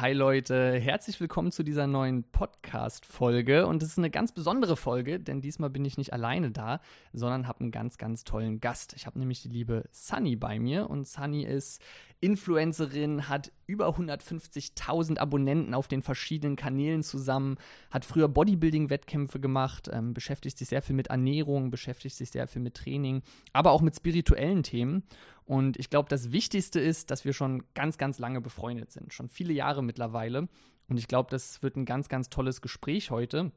Hi Leute, herzlich willkommen zu dieser neuen Podcast-Folge. Und es ist eine ganz besondere Folge, denn diesmal bin ich nicht alleine da, sondern habe einen ganz, ganz tollen Gast. Ich habe nämlich die liebe Sunny bei mir und Sunny ist Influencerin, hat über 150.000 Abonnenten auf den verschiedenen Kanälen zusammen, hat früher Bodybuilding-Wettkämpfe gemacht, ähm, beschäftigt sich sehr viel mit Ernährung, beschäftigt sich sehr viel mit Training, aber auch mit spirituellen Themen. Und ich glaube, das Wichtigste ist, dass wir schon ganz, ganz lange befreundet sind, schon viele Jahre mittlerweile. Und ich glaube, das wird ein ganz, ganz tolles Gespräch heute.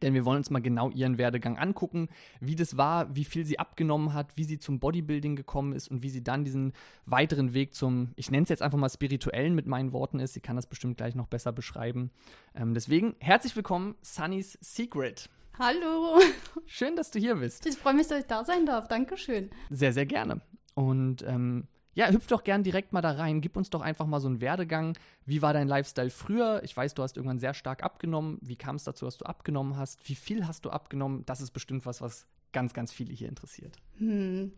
Denn wir wollen uns mal genau ihren Werdegang angucken, wie das war, wie viel sie abgenommen hat, wie sie zum Bodybuilding gekommen ist und wie sie dann diesen weiteren Weg zum, ich nenne es jetzt einfach mal spirituellen mit meinen Worten ist. Sie kann das bestimmt gleich noch besser beschreiben. Ähm, deswegen herzlich willkommen, Sunny's Secret. Hallo. Schön, dass du hier bist. Ich freue mich, dass ich da sein darf. Dankeschön. Sehr, sehr gerne. Und ähm, ja, hüpf doch gern direkt mal da rein. Gib uns doch einfach mal so einen Werdegang. Wie war dein Lifestyle früher? Ich weiß, du hast irgendwann sehr stark abgenommen. Wie kam es dazu, dass du abgenommen hast? Wie viel hast du abgenommen? Das ist bestimmt was, was ganz, ganz viele hier interessiert. Hm.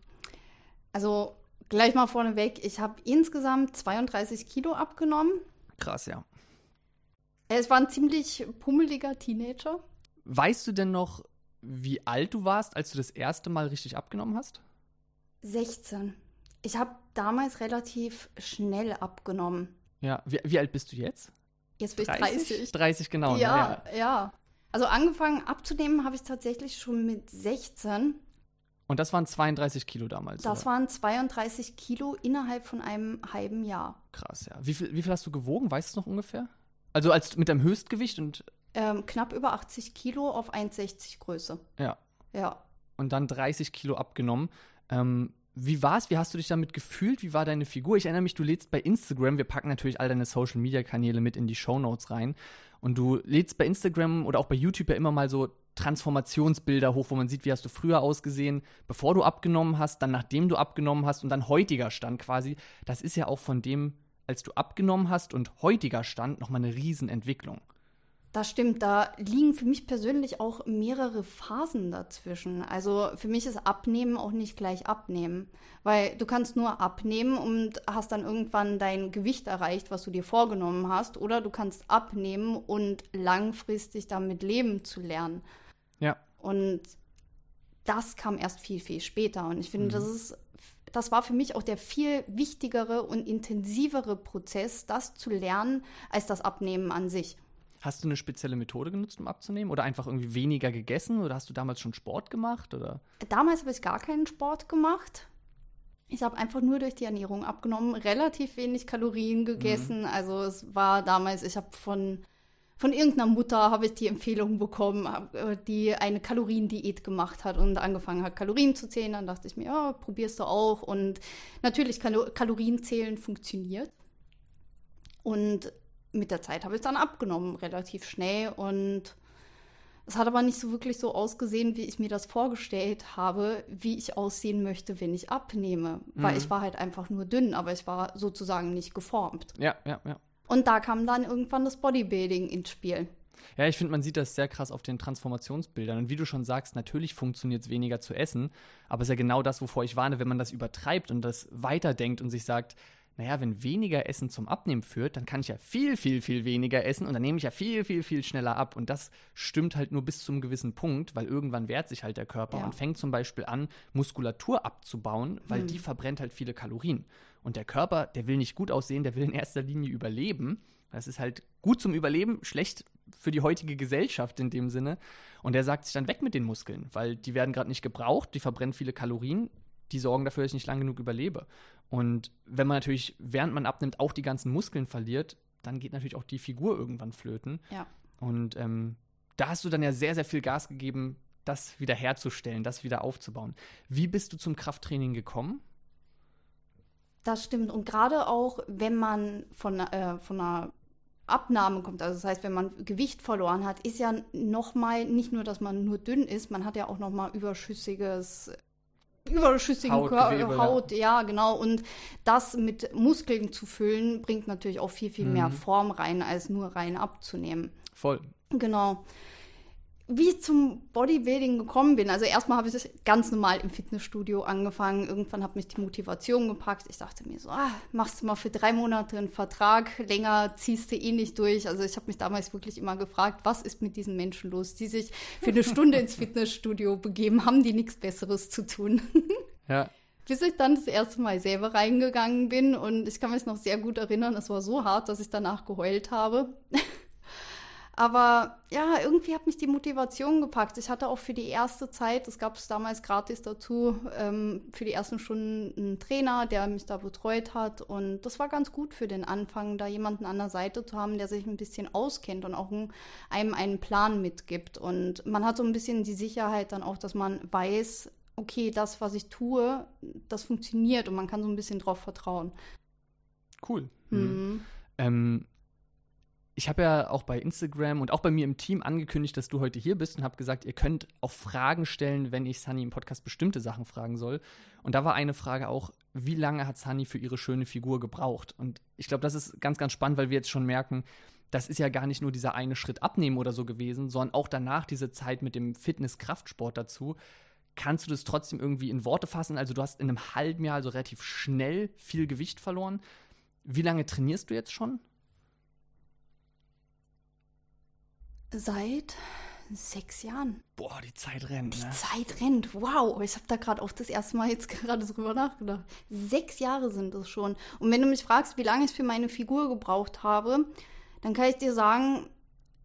Also gleich mal vorneweg, ich habe insgesamt 32 Kilo abgenommen. Krass, ja. Es war ein ziemlich pummeliger Teenager. Weißt du denn noch, wie alt du warst, als du das erste Mal richtig abgenommen hast? 16. Ich habe damals relativ schnell abgenommen. Ja, wie, wie, alt bist du jetzt? Jetzt bin ich 30. 30, 30 genau. Ja, ja, ja. Also angefangen abzunehmen habe ich tatsächlich schon mit 16. Und das waren 32 Kilo damals? Das oder? waren 32 Kilo innerhalb von einem halben Jahr. Krass, ja. Wie viel, wie viel hast du gewogen? Weißt du es noch ungefähr? Also als mit deinem Höchstgewicht und. Ähm, knapp über 80 Kilo auf 1,60 Größe. Ja. Ja. Und dann 30 Kilo abgenommen. Ähm, wie war's? Wie hast du dich damit gefühlt? Wie war deine Figur? Ich erinnere mich, du lädst bei Instagram, wir packen natürlich all deine Social Media Kanäle mit in die Show Notes rein. Und du lädst bei Instagram oder auch bei YouTube ja immer mal so Transformationsbilder hoch, wo man sieht, wie hast du früher ausgesehen, bevor du abgenommen hast, dann nachdem du abgenommen hast und dann heutiger Stand quasi. Das ist ja auch von dem, als du abgenommen hast und heutiger Stand nochmal eine Riesenentwicklung. Das stimmt, da liegen für mich persönlich auch mehrere Phasen dazwischen. Also für mich ist Abnehmen auch nicht gleich Abnehmen, weil du kannst nur abnehmen und hast dann irgendwann dein Gewicht erreicht, was du dir vorgenommen hast, oder du kannst abnehmen und langfristig damit leben zu lernen. Ja. Und das kam erst viel, viel später. Und ich finde, mhm. das ist das war für mich auch der viel wichtigere und intensivere Prozess, das zu lernen, als das Abnehmen an sich. Hast du eine spezielle Methode genutzt, um abzunehmen? Oder einfach irgendwie weniger gegessen? Oder hast du damals schon Sport gemacht? Oder? Damals habe ich gar keinen Sport gemacht. Ich habe einfach nur durch die Ernährung abgenommen, relativ wenig Kalorien gegessen. Mhm. Also es war damals, ich habe von, von irgendeiner Mutter habe ich die Empfehlung bekommen, äh, die eine Kaloriendiät gemacht hat und angefangen hat, Kalorien zu zählen. Dann dachte ich mir, ja, probierst du auch. Und natürlich, Kalorien zählen funktioniert. Und mit der Zeit habe ich dann abgenommen, relativ schnell. Und es hat aber nicht so wirklich so ausgesehen, wie ich mir das vorgestellt habe, wie ich aussehen möchte, wenn ich abnehme. Mhm. Weil ich war halt einfach nur dünn, aber ich war sozusagen nicht geformt. Ja, ja, ja. Und da kam dann irgendwann das Bodybuilding ins Spiel. Ja, ich finde, man sieht das sehr krass auf den Transformationsbildern. Und wie du schon sagst, natürlich funktioniert es weniger zu essen, aber es ist ja genau das, wovor ich warne, wenn man das übertreibt und das weiterdenkt und sich sagt, naja, wenn weniger Essen zum Abnehmen führt, dann kann ich ja viel, viel, viel weniger essen und dann nehme ich ja viel, viel, viel schneller ab. Und das stimmt halt nur bis zu einem gewissen Punkt, weil irgendwann wehrt sich halt der Körper ja. und fängt zum Beispiel an, Muskulatur abzubauen, weil hm. die verbrennt halt viele Kalorien. Und der Körper, der will nicht gut aussehen, der will in erster Linie überleben. Das ist halt gut zum Überleben, schlecht für die heutige Gesellschaft in dem Sinne. Und der sagt sich dann weg mit den Muskeln, weil die werden gerade nicht gebraucht, die verbrennen viele Kalorien, die sorgen dafür, dass ich nicht lang genug überlebe. Und wenn man natürlich, während man abnimmt, auch die ganzen Muskeln verliert, dann geht natürlich auch die Figur irgendwann flöten. Ja. Und ähm, da hast du dann ja sehr, sehr viel Gas gegeben, das wieder herzustellen, das wieder aufzubauen. Wie bist du zum Krafttraining gekommen? Das stimmt. Und gerade auch, wenn man von, äh, von einer Abnahme kommt, also das heißt, wenn man Gewicht verloren hat, ist ja nochmal nicht nur, dass man nur dünn ist, man hat ja auch nochmal überschüssiges überschüssigen Haut, Gewebe, Haut ja. ja. genau. Und das mit Muskeln zu füllen, bringt natürlich auch viel, viel mhm. mehr Form rein, als nur rein abzunehmen. Voll. Genau. Wie ich zum Bodybuilding gekommen bin. Also erstmal habe ich ganz normal im Fitnessstudio angefangen. Irgendwann hat mich die Motivation gepackt. Ich dachte mir so, ah, machst du mal für drei Monate einen Vertrag, länger ziehst du eh nicht durch. Also ich habe mich damals wirklich immer gefragt, was ist mit diesen Menschen los, die sich für eine Stunde ins Fitnessstudio begeben, haben die nichts Besseres zu tun. Ja. Bis ich dann das erste Mal selber reingegangen bin und ich kann mich noch sehr gut erinnern, es war so hart, dass ich danach geheult habe. Aber ja, irgendwie hat mich die Motivation gepackt. Ich hatte auch für die erste Zeit, das gab es damals gratis dazu, ähm, für die ersten Stunden einen Trainer, der mich da betreut hat. Und das war ganz gut für den Anfang, da jemanden an der Seite zu haben, der sich ein bisschen auskennt und auch ein, einem einen Plan mitgibt. Und man hat so ein bisschen die Sicherheit dann auch, dass man weiß, okay, das, was ich tue, das funktioniert und man kann so ein bisschen drauf vertrauen. Cool. Mhm. Ähm, ich habe ja auch bei Instagram und auch bei mir im Team angekündigt, dass du heute hier bist und habe gesagt, ihr könnt auch Fragen stellen, wenn ich Sunny im Podcast bestimmte Sachen fragen soll. Und da war eine Frage auch, wie lange hat Sunny für ihre schöne Figur gebraucht? Und ich glaube, das ist ganz, ganz spannend, weil wir jetzt schon merken, das ist ja gar nicht nur dieser eine Schritt abnehmen oder so gewesen, sondern auch danach diese Zeit mit dem Fitness-Kraftsport dazu. Kannst du das trotzdem irgendwie in Worte fassen? Also du hast in einem halben Jahr also relativ schnell viel Gewicht verloren. Wie lange trainierst du jetzt schon? Seit sechs Jahren. Boah, die Zeit rennt. Die ne? Zeit rennt. Wow, ich habe da gerade auch das erste Mal jetzt gerade drüber nachgedacht. Sechs Jahre sind es schon. Und wenn du mich fragst, wie lange ich für meine Figur gebraucht habe, dann kann ich dir sagen,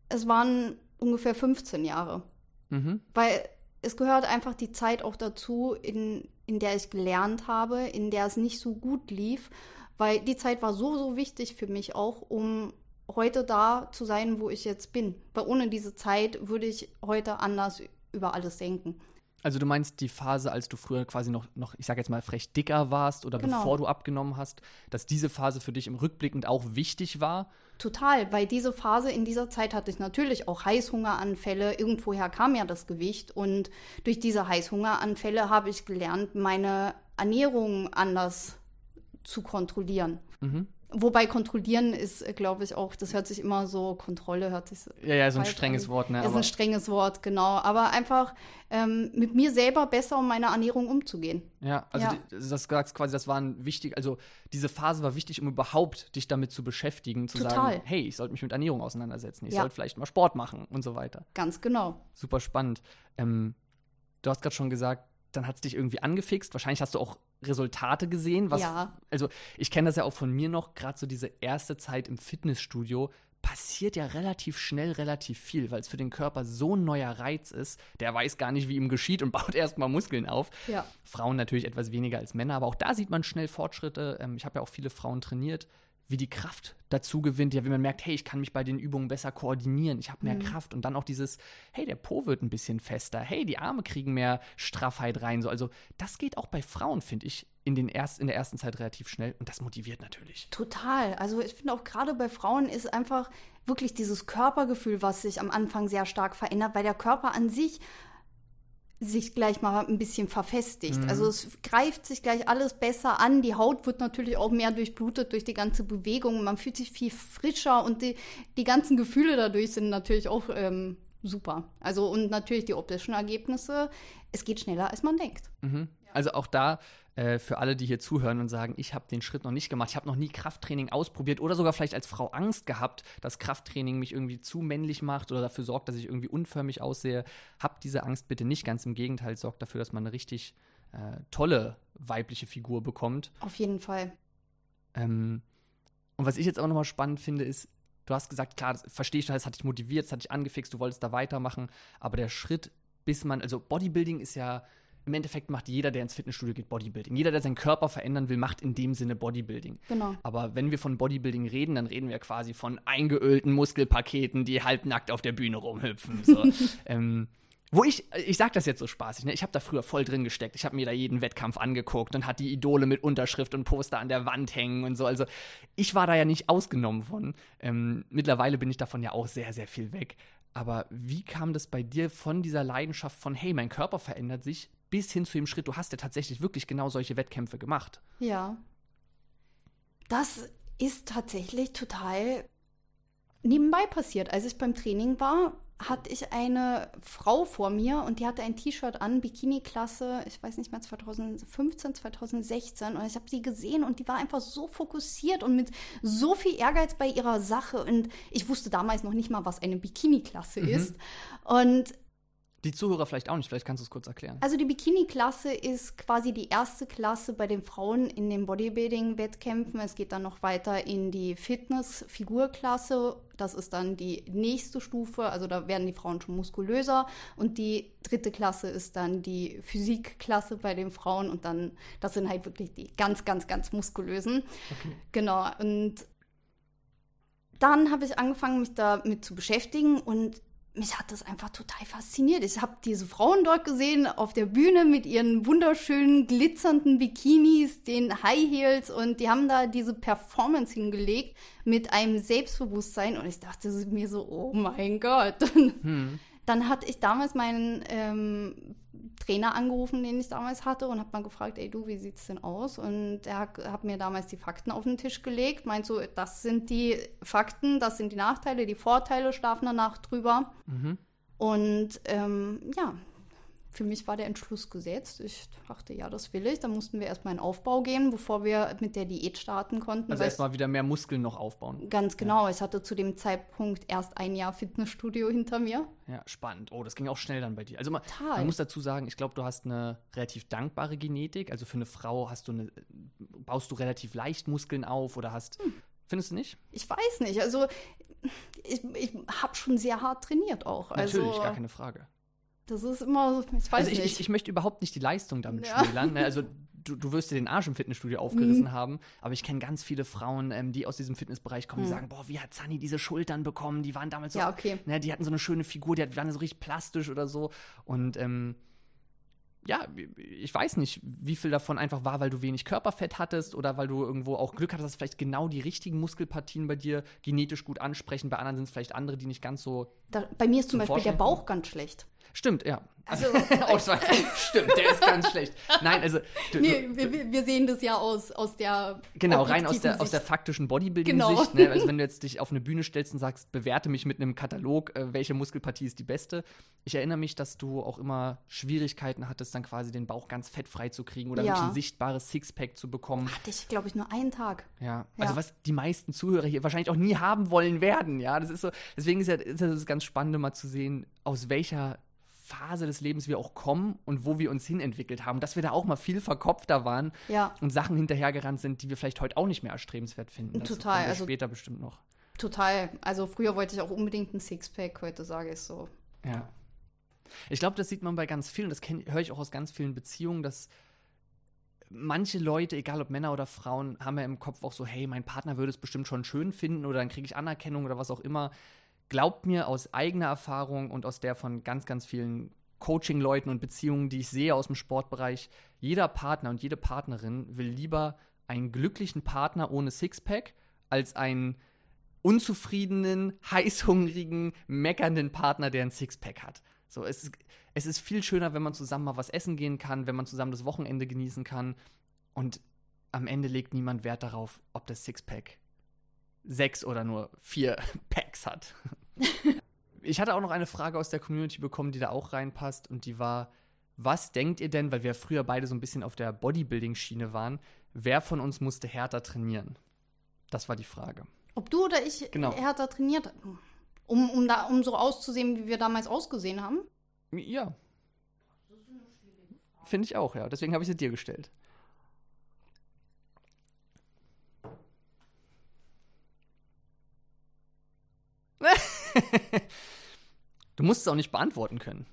es waren ungefähr 15 Jahre. Mhm. Weil es gehört einfach die Zeit auch dazu, in, in der ich gelernt habe, in der es nicht so gut lief. Weil die Zeit war so, so wichtig für mich auch, um heute da zu sein, wo ich jetzt bin. Weil ohne diese Zeit würde ich heute anders über alles denken. Also du meinst die Phase, als du früher quasi noch, noch ich sage jetzt mal, frech dicker warst oder genau. bevor du abgenommen hast, dass diese Phase für dich im Rückblickend auch wichtig war? Total, weil diese Phase in dieser Zeit hatte ich natürlich auch Heißhungeranfälle. Irgendwoher kam ja das Gewicht und durch diese Heißhungeranfälle habe ich gelernt, meine Ernährung anders zu kontrollieren. Mhm. Wobei kontrollieren ist, äh, glaube ich, auch, das hört sich immer so, Kontrolle hört sich so. Ja, ja, so ein strenges an. Wort, ne? Ist ein strenges Wort, genau. Aber einfach ähm, mit mir selber besser um meine Ernährung umzugehen. Ja, also ja. Die, das sagst quasi, das war ein wichtig, also diese Phase war wichtig, um überhaupt dich damit zu beschäftigen, zu Total. sagen, hey, ich sollte mich mit Ernährung auseinandersetzen, ich ja. sollte vielleicht mal Sport machen und so weiter. Ganz genau. Super spannend. Ähm, du hast gerade schon gesagt, dann hat es dich irgendwie angefixt. Wahrscheinlich hast du auch Resultate gesehen. Was, ja. Also ich kenne das ja auch von mir noch, gerade so diese erste Zeit im Fitnessstudio passiert ja relativ schnell relativ viel, weil es für den Körper so ein neuer Reiz ist. Der weiß gar nicht, wie ihm geschieht und baut erstmal Muskeln auf. Ja. Frauen natürlich etwas weniger als Männer, aber auch da sieht man schnell Fortschritte. Ähm, ich habe ja auch viele Frauen trainiert wie die Kraft dazu gewinnt, ja, wie man merkt, hey, ich kann mich bei den Übungen besser koordinieren, ich habe mehr mhm. Kraft und dann auch dieses, hey, der Po wird ein bisschen fester, hey, die Arme kriegen mehr Straffheit rein, so, also das geht auch bei Frauen, finde ich, in, den erst, in der ersten Zeit relativ schnell und das motiviert natürlich. Total, also ich finde auch gerade bei Frauen ist einfach wirklich dieses Körpergefühl, was sich am Anfang sehr stark verändert, weil der Körper an sich sich gleich mal ein bisschen verfestigt. Mhm. Also es greift sich gleich alles besser an. Die Haut wird natürlich auch mehr durchblutet durch die ganze Bewegung. Man fühlt sich viel frischer und die, die ganzen Gefühle dadurch sind natürlich auch ähm, super. Also und natürlich die optischen Ergebnisse. Es geht schneller, als man denkt. Mhm. Also auch da äh, für alle, die hier zuhören und sagen, ich habe den Schritt noch nicht gemacht, ich habe noch nie Krafttraining ausprobiert oder sogar vielleicht als Frau Angst gehabt, dass Krafttraining mich irgendwie zu männlich macht oder dafür sorgt, dass ich irgendwie unförmig aussehe. Habt diese Angst bitte nicht, ganz im Gegenteil, sorgt dafür, dass man eine richtig äh, tolle weibliche Figur bekommt. Auf jeden Fall. Ähm, und was ich jetzt auch nochmal spannend finde, ist, du hast gesagt, klar, das verstehe ich, das hat dich motiviert, das hat dich angefixt, du wolltest da weitermachen, aber der Schritt, bis man, also Bodybuilding ist ja im Endeffekt macht jeder, der ins Fitnessstudio geht, Bodybuilding. Jeder, der seinen Körper verändern will, macht in dem Sinne Bodybuilding. Genau. Aber wenn wir von Bodybuilding reden, dann reden wir quasi von eingeölten Muskelpaketen, die halbnackt auf der Bühne rumhüpfen. So. ähm, wo ich, ich sag das jetzt so spaßig, ne? ich habe da früher voll drin gesteckt. Ich habe mir da jeden Wettkampf angeguckt und hatte die Idole mit Unterschrift und Poster an der Wand hängen und so. Also ich war da ja nicht ausgenommen von. Ähm, mittlerweile bin ich davon ja auch sehr, sehr viel weg. Aber wie kam das bei dir von dieser Leidenschaft von, hey, mein Körper verändert sich, bis hin zu dem Schritt, du hast ja tatsächlich wirklich genau solche Wettkämpfe gemacht. Ja. Das ist tatsächlich total nebenbei passiert. Als ich beim Training war, hatte ich eine Frau vor mir und die hatte ein T-Shirt an, Bikini-Klasse, ich weiß nicht mehr, 2015, 2016. Und ich habe sie gesehen und die war einfach so fokussiert und mit so viel Ehrgeiz bei ihrer Sache. Und ich wusste damals noch nicht mal, was eine Bikini-Klasse mhm. ist. Und die Zuhörer vielleicht auch nicht, vielleicht kannst du es kurz erklären. Also die Bikini-Klasse ist quasi die erste Klasse bei den Frauen in den Bodybuilding-Wettkämpfen. Es geht dann noch weiter in die Fitness-Figur-Klasse. Das ist dann die nächste Stufe, also da werden die Frauen schon muskulöser. Und die dritte Klasse ist dann die Physik-Klasse bei den Frauen. Und dann, das sind halt wirklich die ganz, ganz, ganz muskulösen. Okay. Genau. Und dann habe ich angefangen, mich damit zu beschäftigen und mich hat das einfach total fasziniert. Ich habe diese Frauen dort gesehen auf der Bühne mit ihren wunderschönen glitzernden Bikinis, den High Heels und die haben da diese Performance hingelegt mit einem Selbstbewusstsein und ich dachte mir so, oh mein Gott. Hm. Dann hatte ich damals meinen ähm, Trainer angerufen, den ich damals hatte, und habe mal gefragt, ey du, wie sieht's denn aus? Und er hat, hat, mir damals die Fakten auf den Tisch gelegt, meint so, das sind die Fakten, das sind die Nachteile, die Vorteile, schlafen danach drüber. Mhm. Und ähm, ja, für mich war der Entschluss gesetzt. Ich dachte, ja, das will ich. Dann mussten wir erstmal in Aufbau gehen, bevor wir mit der Diät starten konnten. Also erstmal wieder mehr Muskeln noch aufbauen. Ganz genau. Ja. Ich hatte zu dem Zeitpunkt erst ein Jahr Fitnessstudio hinter mir. Ja, spannend. Oh, das ging auch schnell dann bei dir. Also man, man muss dazu sagen, ich glaube, du hast eine relativ dankbare Genetik. Also für eine Frau hast du eine, baust du relativ leicht Muskeln auf oder hast. Hm. Findest du nicht? Ich weiß nicht. Also ich, ich habe schon sehr hart trainiert auch. Natürlich, also, gar keine Frage. Das ist immer, ich weiß also ich, nicht. Ich, ich, möchte überhaupt nicht die Leistung damit ja. schmälern. Ne? Also du, du wirst dir den Arsch im Fitnessstudio aufgerissen mhm. haben, aber ich kenne ganz viele Frauen, ähm, die aus diesem Fitnessbereich kommen, mhm. die sagen, boah, wie hat Sunny diese Schultern bekommen? Die waren damals so, ja, okay. ne, die hatten so eine schöne Figur, die waren so richtig plastisch oder so. Und ähm, ja, ich weiß nicht, wie viel davon einfach war, weil du wenig Körperfett hattest oder weil du irgendwo auch Glück hattest, dass vielleicht genau die richtigen Muskelpartien bei dir genetisch gut ansprechen. Bei anderen sind es vielleicht andere, die nicht ganz so. Da, bei mir ist zum Beispiel der Bauch ganz schlecht. Stimmt, ja. Also, oh, stimmt, der ist ganz schlecht. Nein, also. Du, nee, wir, wir, sehen das ja aus, aus der. Genau, rein aus der, aus der faktischen Bodybuilding-Sicht. Genau. Ne? Also, wenn du jetzt dich auf eine Bühne stellst und sagst, bewerte mich mit einem Katalog, äh, welche Muskelpartie ist die beste. Ich erinnere mich, dass du auch immer Schwierigkeiten hattest, dann quasi den Bauch ganz fettfrei zu kriegen oder ja. wirklich ein sichtbares Sixpack zu bekommen. Hatte ich, glaube ich, nur einen Tag. Ja. ja. Also, was die meisten Zuhörer hier wahrscheinlich auch nie haben wollen werden. Ja, das ist so. Deswegen ist ja ist das ganz spannend, mal zu sehen, aus welcher Phase des Lebens wir auch kommen und wo wir uns hinentwickelt haben, dass wir da auch mal viel verkopfter waren ja. und Sachen hinterhergerannt sind, die wir vielleicht heute auch nicht mehr erstrebenswert finden. Das Total. Also später bestimmt noch. Total. Also früher wollte ich auch unbedingt ein Sixpack, heute sage ich so. Ja. Ich glaube, das sieht man bei ganz vielen, das höre ich auch aus ganz vielen Beziehungen, dass manche Leute, egal ob Männer oder Frauen, haben ja im Kopf auch so, hey, mein Partner würde es bestimmt schon schön finden oder dann kriege ich Anerkennung oder was auch immer glaubt mir aus eigener Erfahrung und aus der von ganz, ganz vielen Coaching-Leuten und Beziehungen, die ich sehe aus dem Sportbereich, jeder Partner und jede Partnerin will lieber einen glücklichen Partner ohne Sixpack als einen unzufriedenen, heißhungrigen, meckernden Partner, der ein Sixpack hat. So, es ist, es ist viel schöner, wenn man zusammen mal was essen gehen kann, wenn man zusammen das Wochenende genießen kann. Und am Ende legt niemand Wert darauf, ob das Sixpack sechs oder nur vier Packs hat. ich hatte auch noch eine Frage aus der Community bekommen, die da auch reinpasst und die war, was denkt ihr denn, weil wir früher beide so ein bisschen auf der Bodybuilding-Schiene waren, wer von uns musste härter trainieren? Das war die Frage. Ob du oder ich genau. härter trainiert haben? Um, um, da, um so auszusehen, wie wir damals ausgesehen haben? Ja. Finde ich auch, ja. Deswegen habe ich sie dir gestellt. du musst es auch nicht beantworten können.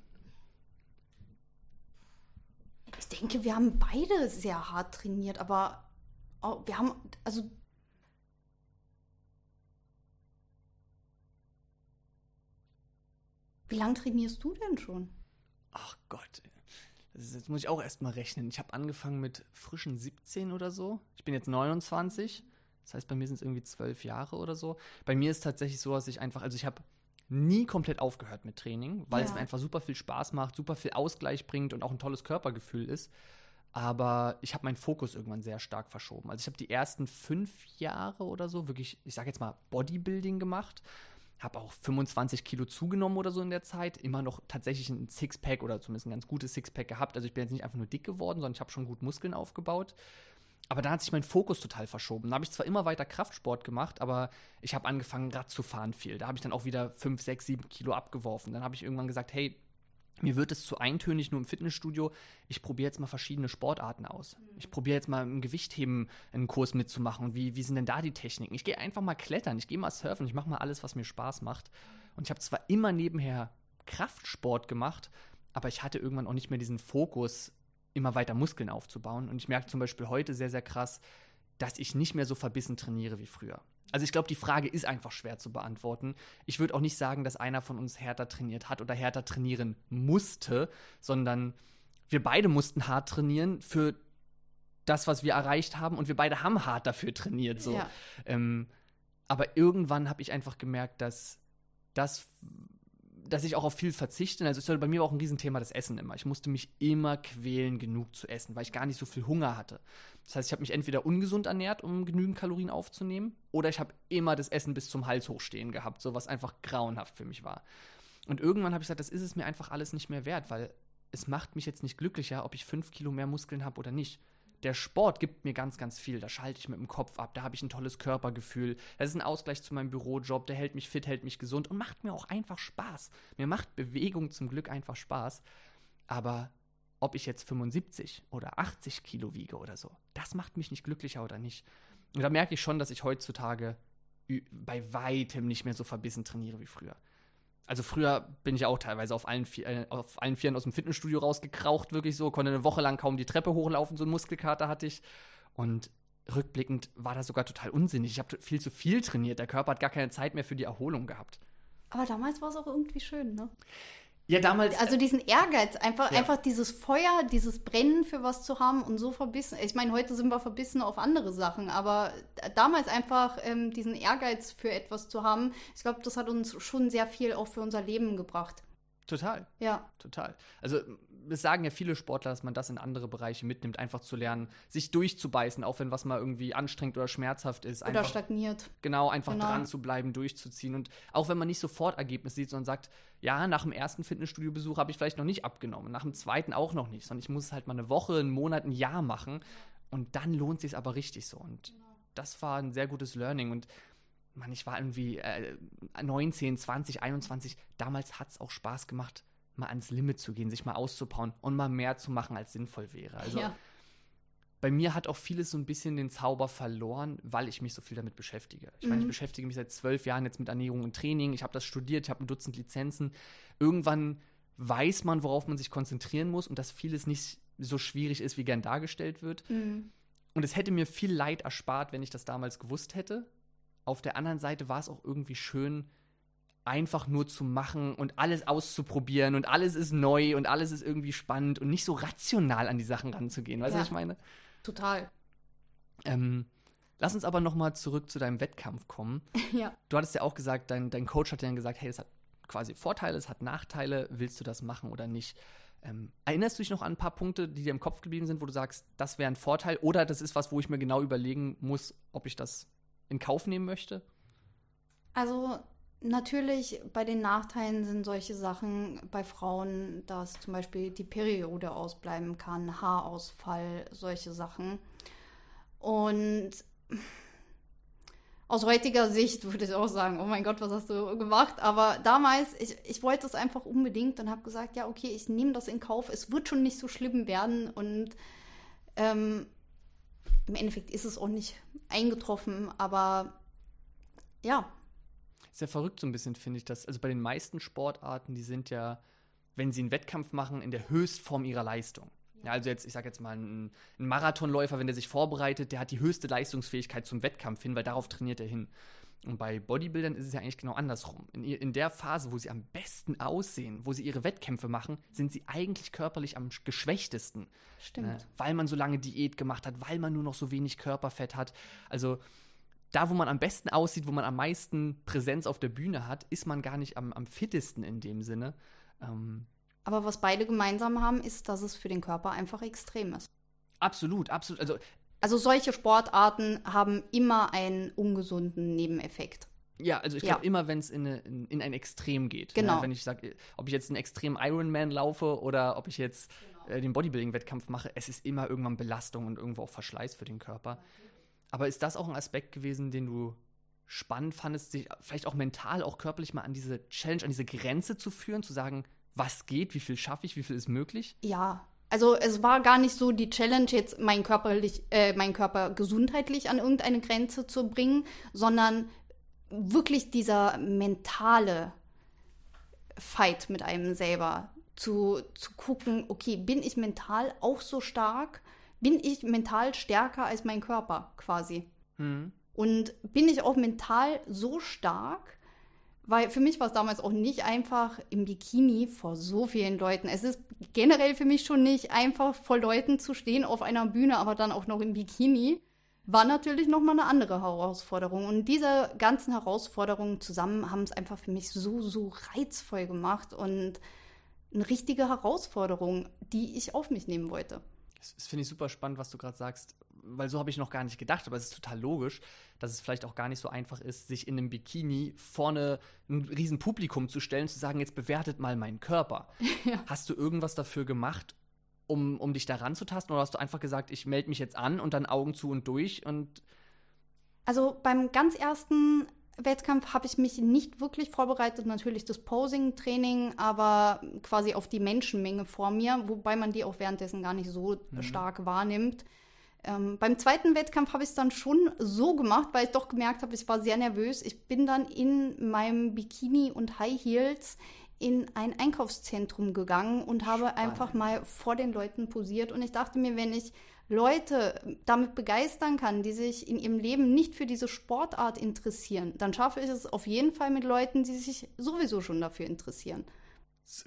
Ich denke, wir haben beide sehr hart trainiert, aber wir haben, also. Wie lange trainierst du denn schon? Ach Gott, ist, jetzt muss ich auch erstmal rechnen. Ich habe angefangen mit frischen 17 oder so. Ich bin jetzt 29. Das heißt, bei mir sind es irgendwie zwölf Jahre oder so. Bei mir ist tatsächlich so, dass ich einfach, also ich habe nie komplett aufgehört mit Training, weil ja. es mir einfach super viel Spaß macht, super viel Ausgleich bringt und auch ein tolles Körpergefühl ist. Aber ich habe meinen Fokus irgendwann sehr stark verschoben. Also ich habe die ersten fünf Jahre oder so wirklich, ich sage jetzt mal, Bodybuilding gemacht. habe auch 25 Kilo zugenommen oder so in der Zeit. Immer noch tatsächlich ein Sixpack oder zumindest ein ganz gutes Sixpack gehabt. Also ich bin jetzt nicht einfach nur dick geworden, sondern ich habe schon gut Muskeln aufgebaut. Aber da hat sich mein Fokus total verschoben. Da habe ich zwar immer weiter Kraftsport gemacht, aber ich habe angefangen, Rad zu fahren viel. Da habe ich dann auch wieder 5, 6, 7 Kilo abgeworfen. Dann habe ich irgendwann gesagt, hey, mir wird es zu eintönig nur im Fitnessstudio. Ich probiere jetzt mal verschiedene Sportarten aus. Ich probiere jetzt mal im Gewichtheben einen Kurs mitzumachen. Und wie, wie sind denn da die Techniken? Ich gehe einfach mal klettern, ich gehe mal surfen, ich mache mal alles, was mir Spaß macht. Und ich habe zwar immer nebenher Kraftsport gemacht, aber ich hatte irgendwann auch nicht mehr diesen Fokus, immer weiter Muskeln aufzubauen. Und ich merke zum Beispiel heute sehr, sehr krass, dass ich nicht mehr so verbissen trainiere wie früher. Also ich glaube, die Frage ist einfach schwer zu beantworten. Ich würde auch nicht sagen, dass einer von uns härter trainiert hat oder härter trainieren musste, sondern wir beide mussten hart trainieren für das, was wir erreicht haben und wir beide haben hart dafür trainiert. So. Ja. Ähm, aber irgendwann habe ich einfach gemerkt, dass das dass ich auch auf viel verzichte. Also es war bei mir auch ein Riesenthema das Essen immer. Ich musste mich immer quälen, genug zu essen, weil ich gar nicht so viel Hunger hatte. Das heißt, ich habe mich entweder ungesund ernährt, um genügend Kalorien aufzunehmen, oder ich habe immer das Essen bis zum Hals hochstehen gehabt, so was einfach grauenhaft für mich war. Und irgendwann habe ich gesagt, das ist es mir einfach alles nicht mehr wert, weil es macht mich jetzt nicht glücklicher, ob ich fünf Kilo mehr Muskeln habe oder nicht der Sport gibt mir ganz, ganz viel. Da schalte ich mit dem Kopf ab, da habe ich ein tolles Körpergefühl. Das ist ein Ausgleich zu meinem Bürojob, der hält mich fit, hält mich gesund und macht mir auch einfach Spaß. Mir macht Bewegung zum Glück einfach Spaß. Aber ob ich jetzt 75 oder 80 Kilo wiege oder so, das macht mich nicht glücklicher oder nicht. Und da merke ich schon, dass ich heutzutage bei weitem nicht mehr so verbissen trainiere wie früher. Also früher bin ich auch teilweise auf allen, äh, auf allen Vieren aus dem Fitnessstudio rausgekraucht, wirklich so, konnte eine Woche lang kaum die Treppe hochlaufen, so eine Muskelkater hatte ich. Und rückblickend war das sogar total unsinnig. Ich habe viel zu viel trainiert. Der Körper hat gar keine Zeit mehr für die Erholung gehabt. Aber damals war es auch irgendwie schön, ne? Ja, damals. Also diesen Ehrgeiz, einfach, ja. einfach dieses Feuer, dieses Brennen für was zu haben und so verbissen. Ich meine, heute sind wir verbissen auf andere Sachen, aber damals einfach ähm, diesen Ehrgeiz für etwas zu haben, ich glaube, das hat uns schon sehr viel auch für unser Leben gebracht. Total. Ja. Total. Also es sagen ja viele Sportler, dass man das in andere Bereiche mitnimmt, einfach zu lernen, sich durchzubeißen, auch wenn was mal irgendwie anstrengend oder schmerzhaft ist. Einfach, oder stagniert. Genau, einfach genau. dran zu bleiben, durchzuziehen. Und auch wenn man nicht sofort Ergebnisse sieht, sondern sagt, ja, nach dem ersten Fitnessstudio-Besuch habe ich vielleicht noch nicht abgenommen, nach dem zweiten auch noch nicht, sondern ich muss es halt mal eine Woche, einen Monat, ein Jahr machen. Und dann lohnt es sich aber richtig so. Und genau. das war ein sehr gutes Learning. Und Mann, ich war irgendwie äh, 19, 20, 21. Damals hat es auch Spaß gemacht, mal ans Limit zu gehen, sich mal auszubauen und mal mehr zu machen, als sinnvoll wäre. Also ja. bei mir hat auch vieles so ein bisschen den Zauber verloren, weil ich mich so viel damit beschäftige. Ich mhm. meine, ich mhm. beschäftige mich seit zwölf Jahren jetzt mit Ernährung und Training. Ich habe das studiert, ich habe ein Dutzend Lizenzen. Irgendwann weiß man, worauf man sich konzentrieren muss und dass vieles nicht so schwierig ist, wie gern dargestellt wird. Mhm. Und es hätte mir viel Leid erspart, wenn ich das damals gewusst hätte. Auf der anderen Seite war es auch irgendwie schön, einfach nur zu machen und alles auszuprobieren und alles ist neu und alles ist irgendwie spannend und nicht so rational an die Sachen ranzugehen. Weißt du, ja. was ich meine? Total. Ähm, lass uns aber noch mal zurück zu deinem Wettkampf kommen. ja. Du hattest ja auch gesagt, dein, dein Coach hat dir dann gesagt, hey, es hat quasi Vorteile, es hat Nachteile, willst du das machen oder nicht? Ähm, erinnerst du dich noch an ein paar Punkte, die dir im Kopf geblieben sind, wo du sagst, das wäre ein Vorteil oder das ist was, wo ich mir genau überlegen muss, ob ich das in Kauf nehmen möchte? Also natürlich bei den Nachteilen sind solche Sachen bei Frauen, dass zum Beispiel die Periode ausbleiben kann, Haarausfall, solche Sachen. Und aus heutiger Sicht würde ich auch sagen, oh mein Gott, was hast du gemacht? Aber damals, ich, ich wollte es einfach unbedingt und habe gesagt, ja, okay, ich nehme das in Kauf. Es wird schon nicht so schlimm werden. Und ähm, im Endeffekt ist es auch nicht eingetroffen, aber ja. Ist ja verrückt so ein bisschen, finde ich das. Also bei den meisten Sportarten, die sind ja, wenn sie einen Wettkampf machen, in der Höchstform ihrer Leistung. Ja, also jetzt, ich sage jetzt mal, ein, ein Marathonläufer, wenn der sich vorbereitet, der hat die höchste Leistungsfähigkeit zum Wettkampf hin, weil darauf trainiert er hin. Und bei Bodybuildern ist es ja eigentlich genau andersrum. In, in, der Phase, wo sie am besten aussehen, wo sie ihre Wettkämpfe machen, sind sie eigentlich körperlich am geschwächtesten. Stimmt. Ne? Weil man so lange Diät gemacht hat, weil man nur noch so wenig Körperfett hat. Also da, wo man am besten aussieht, wo man am meisten Präsenz auf der Bühne hat, ist man gar nicht am, am fittesten in dem Sinne. Ähm, Aber was beide gemeinsam haben, ist, dass es für den Körper einfach extrem ist. Absolut, absolut. Also also solche Sportarten haben immer einen ungesunden Nebeneffekt. Ja, also ich glaube immer, wenn es in, in, in, ein Extrem geht. Ne? Genau. Ne? Wenn ich sage, ob ich jetzt einen extremen Ironman laufe oder ob ich jetzt genau. äh, den Bodybuilding-Wettkampf mache, es ist immer irgendwann Belastung und irgendwo auch Verschleiß für den Körper. Aber ist das auch ein Aspekt gewesen, den du spannend fandest, sich vielleicht auch mental, auch körperlich mal an diese Challenge, an diese Grenze zu führen, zu sagen, was geht, wie viel schaffe ich, wie viel ist möglich? Ja, also es war gar nicht so die Challenge, jetzt meinen, körperlich, äh, meinen Körper gesundheitlich an irgendeine Grenze zu bringen, sondern wirklich dieser mentale Fight mit einem selber. Zu, zu gucken, okay, bin ich mental auch so stark? Bin ich mental stärker als mein Körper quasi? Mhm. Und bin ich auch mental so stark, weil für mich war es damals auch nicht einfach im Bikini vor so vielen Leuten. Es ist generell für mich schon nicht einfach vor Leuten zu stehen auf einer Bühne, aber dann auch noch im Bikini. War natürlich nochmal eine andere Herausforderung. Und diese ganzen Herausforderungen zusammen haben es einfach für mich so, so reizvoll gemacht und eine richtige Herausforderung, die ich auf mich nehmen wollte. Das, das finde ich super spannend, was du gerade sagst weil so habe ich noch gar nicht gedacht, aber es ist total logisch, dass es vielleicht auch gar nicht so einfach ist, sich in einem Bikini vorne ein riesen Publikum zu stellen, zu sagen, jetzt bewertet mal meinen Körper. Ja. Hast du irgendwas dafür gemacht, um, um dich da ranzutasten? Oder hast du einfach gesagt, ich melde mich jetzt an und dann Augen zu und durch und also beim ganz ersten Wettkampf habe ich mich nicht wirklich vorbereitet, natürlich das Posing-Training, aber quasi auf die Menschenmenge vor mir, wobei man die auch währenddessen gar nicht so mhm. stark wahrnimmt. Ähm, beim zweiten Wettkampf habe ich es dann schon so gemacht, weil ich doch gemerkt habe, ich war sehr nervös. Ich bin dann in meinem Bikini und High Heels in ein Einkaufszentrum gegangen und habe Spannend. einfach mal vor den Leuten posiert. Und ich dachte mir, wenn ich Leute damit begeistern kann, die sich in ihrem Leben nicht für diese Sportart interessieren, dann schaffe ich es auf jeden Fall mit Leuten, die sich sowieso schon dafür interessieren.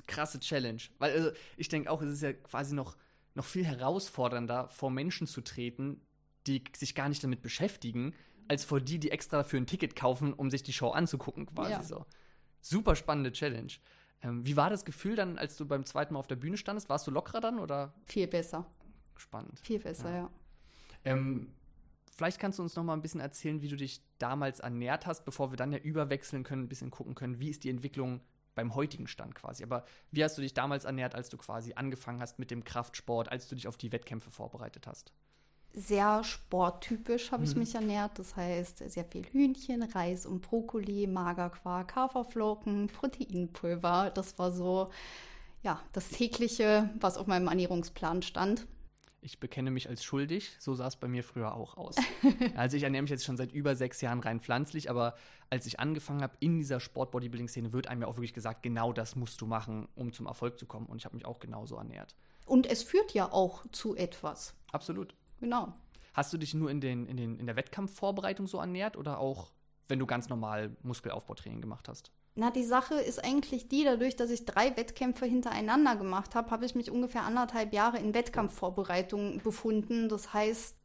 Krasse Challenge. Weil also, ich denke auch, es ist ja quasi noch noch viel herausfordernder, vor Menschen zu treten, die sich gar nicht damit beschäftigen, als vor die, die extra dafür ein Ticket kaufen, um sich die Show anzugucken, quasi ja. so. Super spannende Challenge. Ähm, wie war das Gefühl dann, als du beim zweiten Mal auf der Bühne standest? Warst du lockerer dann oder? Viel besser. Spannend. Viel besser, ja. ja. Ähm, vielleicht kannst du uns noch mal ein bisschen erzählen, wie du dich damals ernährt hast, bevor wir dann ja überwechseln können, ein bisschen gucken können, wie ist die Entwicklung beim heutigen Stand quasi. Aber wie hast du dich damals ernährt, als du quasi angefangen hast mit dem Kraftsport, als du dich auf die Wettkämpfe vorbereitet hast? Sehr sporttypisch habe ich mhm. mich ernährt. Das heißt, sehr viel Hühnchen, Reis und Brokkoli, Magerquark, Haferflocken, Proteinpulver. Das war so, ja, das tägliche, was auf meinem Ernährungsplan stand ich bekenne mich als schuldig. So sah es bei mir früher auch aus. also ich ernähre mich jetzt schon seit über sechs Jahren rein pflanzlich, aber als ich angefangen habe in dieser Sport-Bodybuilding-Szene, wird einem ja auch wirklich gesagt, genau das musst du machen, um zum Erfolg zu kommen. Und ich habe mich auch genauso ernährt. Und es führt ja auch zu etwas. Absolut. Genau. Hast du dich nur in, den, in, den, in der Wettkampfvorbereitung so ernährt oder auch, wenn du ganz normal Muskelaufbautraining gemacht hast? Na, die Sache ist eigentlich die, dadurch, dass ich drei Wettkämpfe hintereinander gemacht habe, habe ich mich ungefähr anderthalb Jahre in Wettkampfvorbereitung befunden. Das heißt,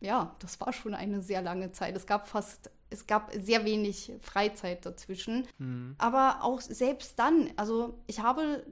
ja, das war schon eine sehr lange Zeit. Es gab fast, es gab sehr wenig Freizeit dazwischen. Mhm. Aber auch selbst dann, also ich habe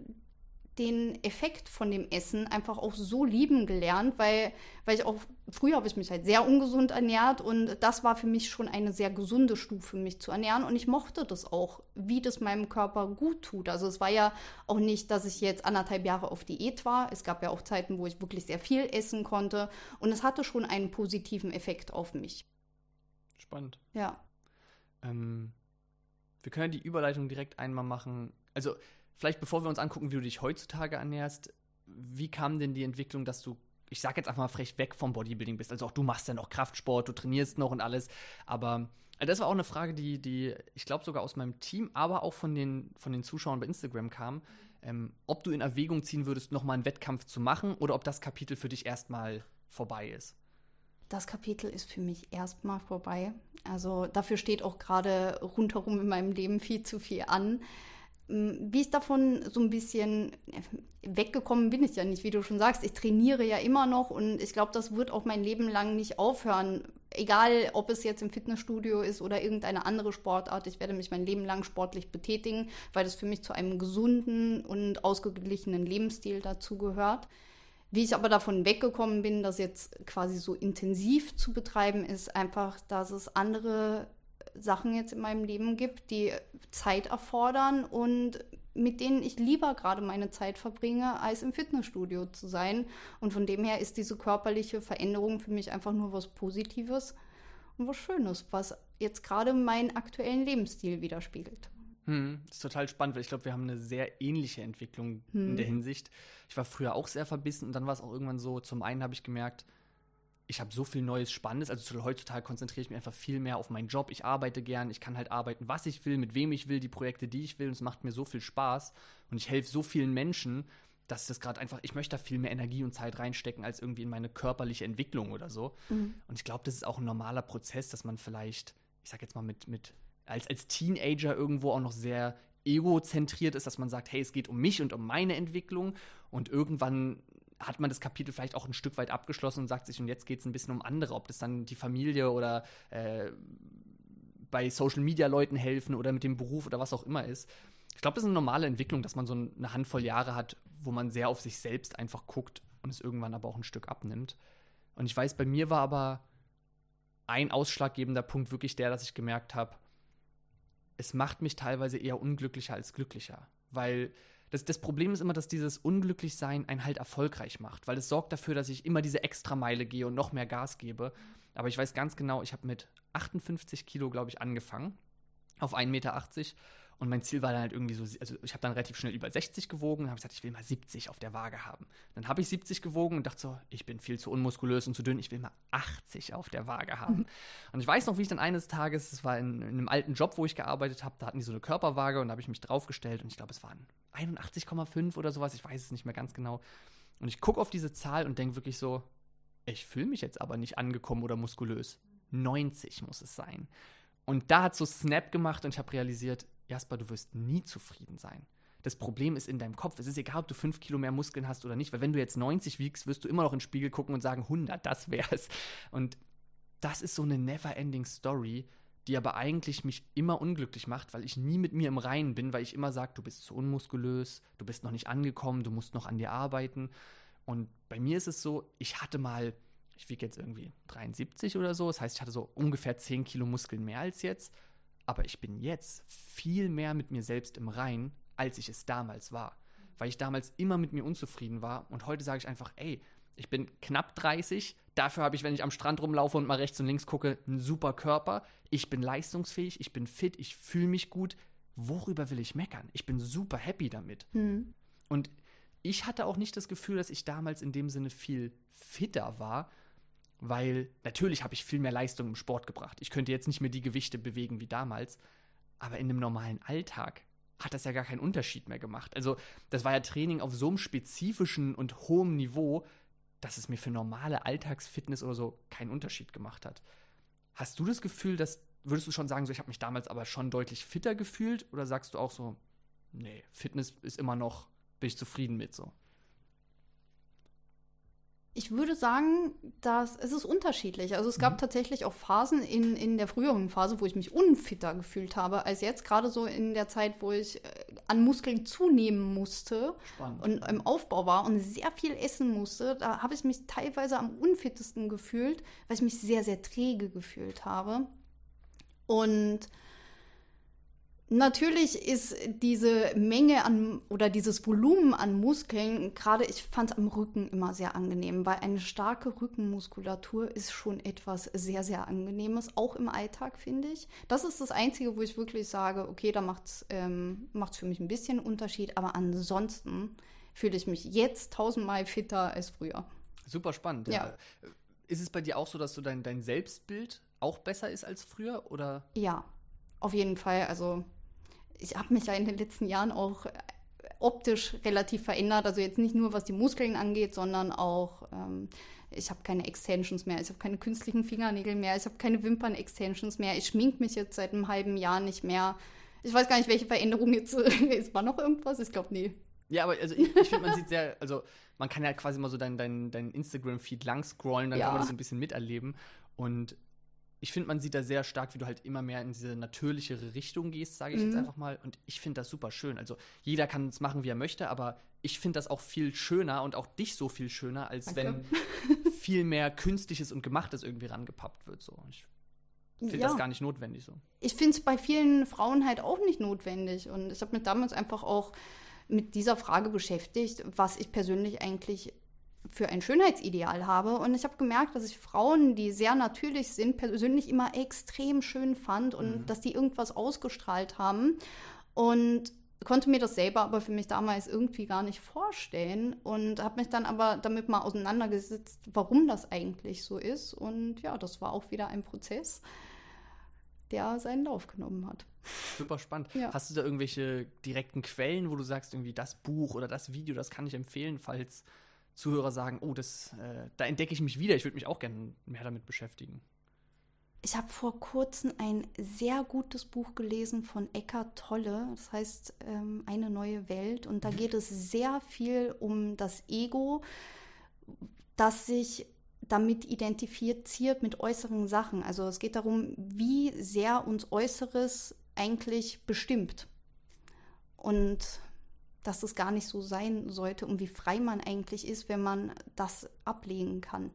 den Effekt von dem Essen einfach auch so lieben gelernt, weil, weil ich auch, früher habe ich mich halt sehr ungesund ernährt und das war für mich schon eine sehr gesunde Stufe, mich zu ernähren und ich mochte das auch, wie das meinem Körper gut tut. Also es war ja auch nicht, dass ich jetzt anderthalb Jahre auf Diät war. Es gab ja auch Zeiten, wo ich wirklich sehr viel essen konnte und es hatte schon einen positiven Effekt auf mich. Spannend. Ja. Ähm, wir können die Überleitung direkt einmal machen. Also vielleicht bevor wir uns angucken, wie du dich heutzutage ernährst, wie kam denn die Entwicklung, dass du, ich sag jetzt einfach mal frech, weg vom Bodybuilding bist? Also auch du machst ja noch Kraftsport, du trainierst noch und alles, aber also das war auch eine Frage, die, die ich glaube sogar aus meinem Team, aber auch von den, von den Zuschauern bei Instagram kam, ähm, ob du in Erwägung ziehen würdest, nochmal einen Wettkampf zu machen oder ob das Kapitel für dich erstmal vorbei ist. Das Kapitel ist für mich erstmal vorbei. Also dafür steht auch gerade rundherum in meinem Leben viel zu viel an. Wie ich davon so ein bisschen weggekommen bin ich ja nicht, wie du schon sagst. Ich trainiere ja immer noch und ich glaube, das wird auch mein Leben lang nicht aufhören. Egal, ob es jetzt im Fitnessstudio ist oder irgendeine andere Sportart, ich werde mich mein Leben lang sportlich betätigen, weil das für mich zu einem gesunden und ausgeglichenen Lebensstil dazugehört. Wie ich aber davon weggekommen bin, das jetzt quasi so intensiv zu betreiben, ist einfach, dass es andere Sachen jetzt in meinem Leben gibt, die Zeit erfordern und mit denen ich lieber gerade meine Zeit verbringe, als im Fitnessstudio zu sein. Und von dem her ist diese körperliche Veränderung für mich einfach nur was Positives und was Schönes, was jetzt gerade meinen aktuellen Lebensstil widerspiegelt. Hm, das ist total spannend, weil ich glaube, wir haben eine sehr ähnliche Entwicklung hm. in der Hinsicht. Ich war früher auch sehr verbissen und dann war es auch irgendwann so, zum einen habe ich gemerkt, ich habe so viel Neues Spannendes. Also heutzutage konzentriere ich mich einfach viel mehr auf meinen Job. Ich arbeite gern, ich kann halt arbeiten, was ich will, mit wem ich will, die Projekte, die ich will. Und es macht mir so viel Spaß. Und ich helfe so vielen Menschen, dass das gerade einfach, ich möchte da viel mehr Energie und Zeit reinstecken, als irgendwie in meine körperliche Entwicklung oder so. Mhm. Und ich glaube, das ist auch ein normaler Prozess, dass man vielleicht, ich sag jetzt mal, mit, mit als, als Teenager irgendwo auch noch sehr egozentriert ist, dass man sagt, hey, es geht um mich und um meine Entwicklung. Und irgendwann hat man das Kapitel vielleicht auch ein Stück weit abgeschlossen und sagt sich, und jetzt geht es ein bisschen um andere, ob das dann die Familie oder äh, bei Social Media Leuten helfen oder mit dem Beruf oder was auch immer ist. Ich glaube, das ist eine normale Entwicklung, dass man so eine Handvoll Jahre hat, wo man sehr auf sich selbst einfach guckt und es irgendwann aber auch ein Stück abnimmt. Und ich weiß, bei mir war aber ein ausschlaggebender Punkt wirklich der, dass ich gemerkt habe, es macht mich teilweise eher unglücklicher als glücklicher. Weil das, das Problem ist immer, dass dieses Unglücklichsein einen halt erfolgreich macht, weil es sorgt dafür, dass ich immer diese Extrameile gehe und noch mehr Gas gebe. Aber ich weiß ganz genau, ich habe mit 58 Kilo, glaube ich, angefangen, auf 1,80 Meter und mein Ziel war dann halt irgendwie so, also ich habe dann relativ schnell über 60 gewogen und habe gesagt, ich will mal 70 auf der Waage haben. Dann habe ich 70 gewogen und dachte so, ich bin viel zu unmuskulös und zu dünn, ich will mal 80 auf der Waage haben. Mhm. Und ich weiß noch, wie ich dann eines Tages, es war in, in, einem alten Job, wo ich gearbeitet habe, da hatten die so eine Körperwaage und da habe ich mich draufgestellt und ich glaube, es waren 81,5 oder sowas, ich weiß es nicht mehr ganz genau. Und ich gucke auf diese Zahl und denke wirklich so, ich fühle mich jetzt aber nicht angekommen oder muskulös. 90 muss es sein. Und da hat so Snap gemacht und ich habe realisiert, Jasper, du wirst nie zufrieden sein. Das Problem ist in deinem Kopf. Es ist egal, ob du fünf Kilo mehr Muskeln hast oder nicht, weil wenn du jetzt 90 wiegst, wirst du immer noch in den Spiegel gucken und sagen, 100, das wär's. Und das ist so eine never-ending Story, die aber eigentlich mich immer unglücklich macht, weil ich nie mit mir im Reinen bin, weil ich immer sage, du bist zu unmuskulös, du bist noch nicht angekommen, du musst noch an dir arbeiten. Und bei mir ist es so, ich hatte mal, ich wiege jetzt irgendwie 73 oder so, das heißt, ich hatte so ungefähr 10 Kilo Muskeln mehr als jetzt. Aber ich bin jetzt viel mehr mit mir selbst im Rein, als ich es damals war. Weil ich damals immer mit mir unzufrieden war. Und heute sage ich einfach, ey, ich bin knapp 30. Dafür habe ich, wenn ich am Strand rumlaufe und mal rechts und links gucke, einen super Körper. Ich bin leistungsfähig, ich bin fit, ich fühle mich gut. Worüber will ich meckern? Ich bin super happy damit. Mhm. Und ich hatte auch nicht das Gefühl, dass ich damals in dem Sinne viel fitter war, weil natürlich habe ich viel mehr Leistung im Sport gebracht. Ich könnte jetzt nicht mehr die Gewichte bewegen wie damals, aber in einem normalen Alltag hat das ja gar keinen Unterschied mehr gemacht. Also das war ja Training auf so einem spezifischen und hohem Niveau, dass es mir für normale Alltagsfitness oder so keinen Unterschied gemacht hat. Hast du das Gefühl, dass würdest du schon sagen, so ich habe mich damals aber schon deutlich fitter gefühlt oder sagst du auch so, nee, Fitness ist immer noch, bin ich zufrieden mit so? Ich würde sagen, dass es ist unterschiedlich. Also es gab mhm. tatsächlich auch Phasen in, in der früheren Phase, wo ich mich unfitter gefühlt habe, als jetzt gerade so in der Zeit, wo ich äh, an Muskeln zunehmen musste Spannend. und im Aufbau war und sehr viel essen musste. Da habe ich mich teilweise am unfittesten gefühlt, weil ich mich sehr, sehr träge gefühlt habe. Und Natürlich ist diese Menge an oder dieses Volumen an Muskeln, gerade ich fand es am Rücken immer sehr angenehm, weil eine starke Rückenmuskulatur ist schon etwas sehr, sehr Angenehmes, auch im Alltag, finde ich. Das ist das Einzige, wo ich wirklich sage, okay, da macht es ähm, für mich ein bisschen Unterschied, aber ansonsten fühle ich mich jetzt tausendmal fitter als früher. Super spannend. Ja. ja. Ist es bei dir auch so, dass du dein, dein Selbstbild auch besser ist als früher? Oder? Ja, auf jeden Fall. Also ich habe mich ja in den letzten Jahren auch äh, optisch relativ verändert. Also jetzt nicht nur was die Muskeln angeht, sondern auch, ähm, ich habe keine Extensions mehr, ich habe keine künstlichen Fingernägel mehr, ich habe keine Wimpern-Extensions mehr, ich schmink mich jetzt seit einem halben Jahr nicht mehr. Ich weiß gar nicht, welche Veränderung jetzt ist. War noch irgendwas? Ich glaube, nee. Ja, aber also ich, ich finde, man sieht sehr, also man kann ja quasi mal so deinen dein, dein Instagram-Feed lang scrollen, dann ja. kann man das ein bisschen miterleben. Und ich finde, man sieht da sehr stark, wie du halt immer mehr in diese natürlichere Richtung gehst, sage ich mhm. jetzt einfach mal. Und ich finde das super schön. Also jeder kann es machen, wie er möchte, aber ich finde das auch viel schöner und auch dich so viel schöner, als Danke. wenn viel mehr Künstliches und Gemachtes irgendwie rangepappt wird. So. Ich finde Ja. das gar nicht notwendig so. ich finde es bei vielen Frauen halt auch nicht notwendig. Und ich habe mich damals einfach auch mit dieser Frage beschäftigt, was ich persönlich eigentlich für ein Schönheitsideal habe. Und ich habe gemerkt, dass ich Frauen, die sehr natürlich sind, persönlich immer extrem schön fand und Mhm. dass die irgendwas ausgestrahlt haben. Und konnte mir das selber aber für mich damals irgendwie gar nicht vorstellen und habe mich dann aber damit mal auseinandergesetzt, warum das eigentlich so ist. Und ja, das war auch wieder ein Prozess, der seinen Lauf genommen hat. Super spannend. Ja. Hast du da irgendwelche direkten Quellen, wo du sagst, irgendwie das Buch oder das Video, das kann ich empfehlen, falls Zuhörer sagen, oh, das, äh, da entdecke ich mich wieder, ich würde mich auch gerne mehr damit beschäftigen. Ich habe vor kurzem ein sehr gutes Buch gelesen von Eckhart Tolle. Das heißt ähm, Eine neue Welt. Und da geht es sehr viel um das Ego, das sich damit identifiziert mit äußeren Sachen. Also es geht darum, wie sehr uns Äußeres eigentlich bestimmt. Und dass es gar nicht so sein sollte und wie frei man eigentlich ist, wenn man das ablegen kann.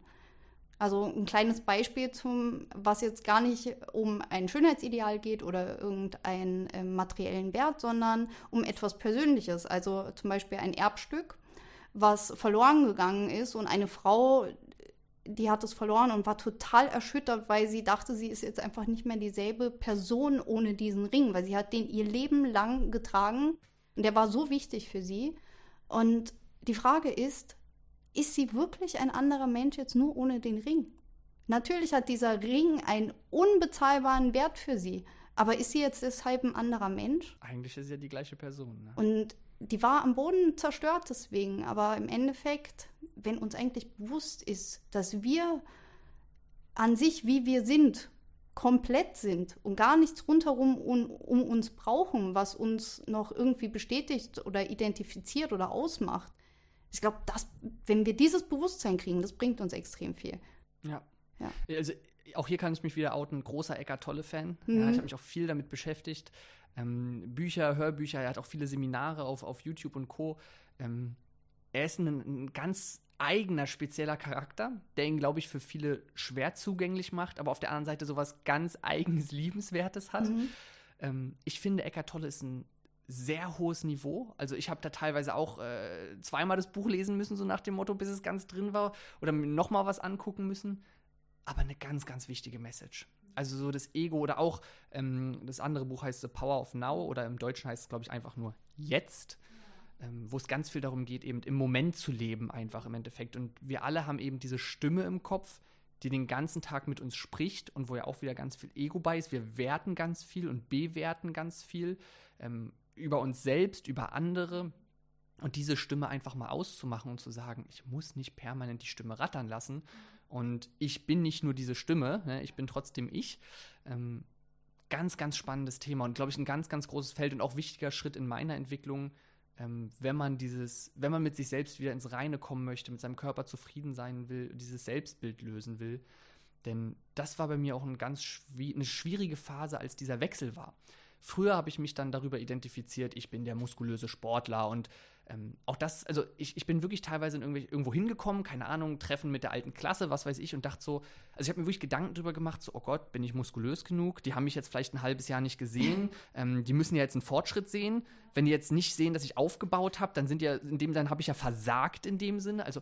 Also ein kleines Beispiel zum, was jetzt gar nicht um ein Schönheitsideal geht oder irgendeinen äh, materiellen Wert, sondern um etwas Persönliches. Also zum Beispiel ein Erbstück, was verloren gegangen ist und eine Frau, die hat es verloren und war total erschüttert, weil sie dachte, sie ist jetzt einfach nicht mehr dieselbe Person ohne diesen Ring, weil sie hat den ihr Leben lang getragen und der war so wichtig für sie. Und die Frage ist, ist sie wirklich ein anderer Mensch jetzt nur ohne den Ring? Natürlich hat dieser Ring einen unbezahlbaren Wert für sie, aber ist sie jetzt deshalb ein anderer Mensch? Eigentlich ist sie ja die gleiche Person. Ne? Und die war am Boden zerstört deswegen, aber im Endeffekt, wenn uns eigentlich bewusst ist, dass wir an sich, wie wir sind, komplett sind und gar nichts rundherum um, um uns brauchen, was uns noch irgendwie bestätigt oder identifiziert oder ausmacht. Ich glaube, dass, wenn wir dieses Bewusstsein kriegen, das bringt uns extrem viel. Ja. Ja. Also auch hier kann ich mich wieder outen, großer Eckart Tolle-Fan. Mhm. Ja, ich habe mich auch viel damit beschäftigt. Ähm, Bücher, Hörbücher, er hat auch viele Seminare auf, auf YouTube und Co. Ähm, er ist ein, ein ganz eigener, spezieller Charakter, der ihn, glaube ich, für viele schwer zugänglich macht, aber auf der anderen Seite sowas ganz eigenes, liebenswertes hat. Mhm. Ähm, ich finde, Eckart Tolle ist ein sehr hohes Niveau. Also ich habe da teilweise auch äh, zweimal das Buch lesen müssen, so nach dem Motto, bis es ganz drin war, oder mir noch mal was angucken müssen. Aber eine ganz, ganz wichtige Message. Also so das Ego oder auch ähm, das andere Buch heißt The Power of Now oder im Deutschen heißt es, glaube ich, einfach nur Jetzt, ähm, wo es ganz viel darum geht, eben im Moment zu leben, einfach im Endeffekt. Und wir alle haben eben diese Stimme im Kopf, die den ganzen Tag mit uns spricht und wo ja auch wieder ganz viel Ego bei ist. Wir werten ganz viel und bewerten ganz viel ähm, über uns selbst, über andere. Und diese Stimme einfach mal auszumachen und zu sagen, ich muss nicht permanent die Stimme rattern lassen. Und ich bin nicht nur diese Stimme, ne, ich bin trotzdem ich. Ähm, ganz, ganz spannendes Thema und glaube ich ein ganz, ganz großes Feld und auch wichtiger Schritt in meiner Entwicklung, ähm, wenn man dieses, wenn man mit sich selbst wieder ins Reine kommen möchte, mit seinem Körper zufrieden sein will, dieses Selbstbild lösen will. Denn das war bei mir auch ein ganz schwi eine schwierige Phase, als dieser Wechsel war. Früher habe ich mich dann darüber identifiziert, ich bin der muskulöse Sportler und ähm, auch das, also ich, ich bin wirklich teilweise in irgendwelche, irgendwo hingekommen, keine Ahnung, Treffen mit der alten Klasse, was weiß ich, und dachte so, also ich habe mir wirklich Gedanken darüber gemacht, so, oh Gott, bin ich muskulös genug? Die haben mich jetzt vielleicht ein halbes Jahr nicht gesehen, ähm, die müssen ja jetzt einen Fortschritt sehen. Wenn die jetzt nicht sehen, dass ich aufgebaut habe, dann sind ja, in dem dann habe ich ja versagt in dem Sinne. Also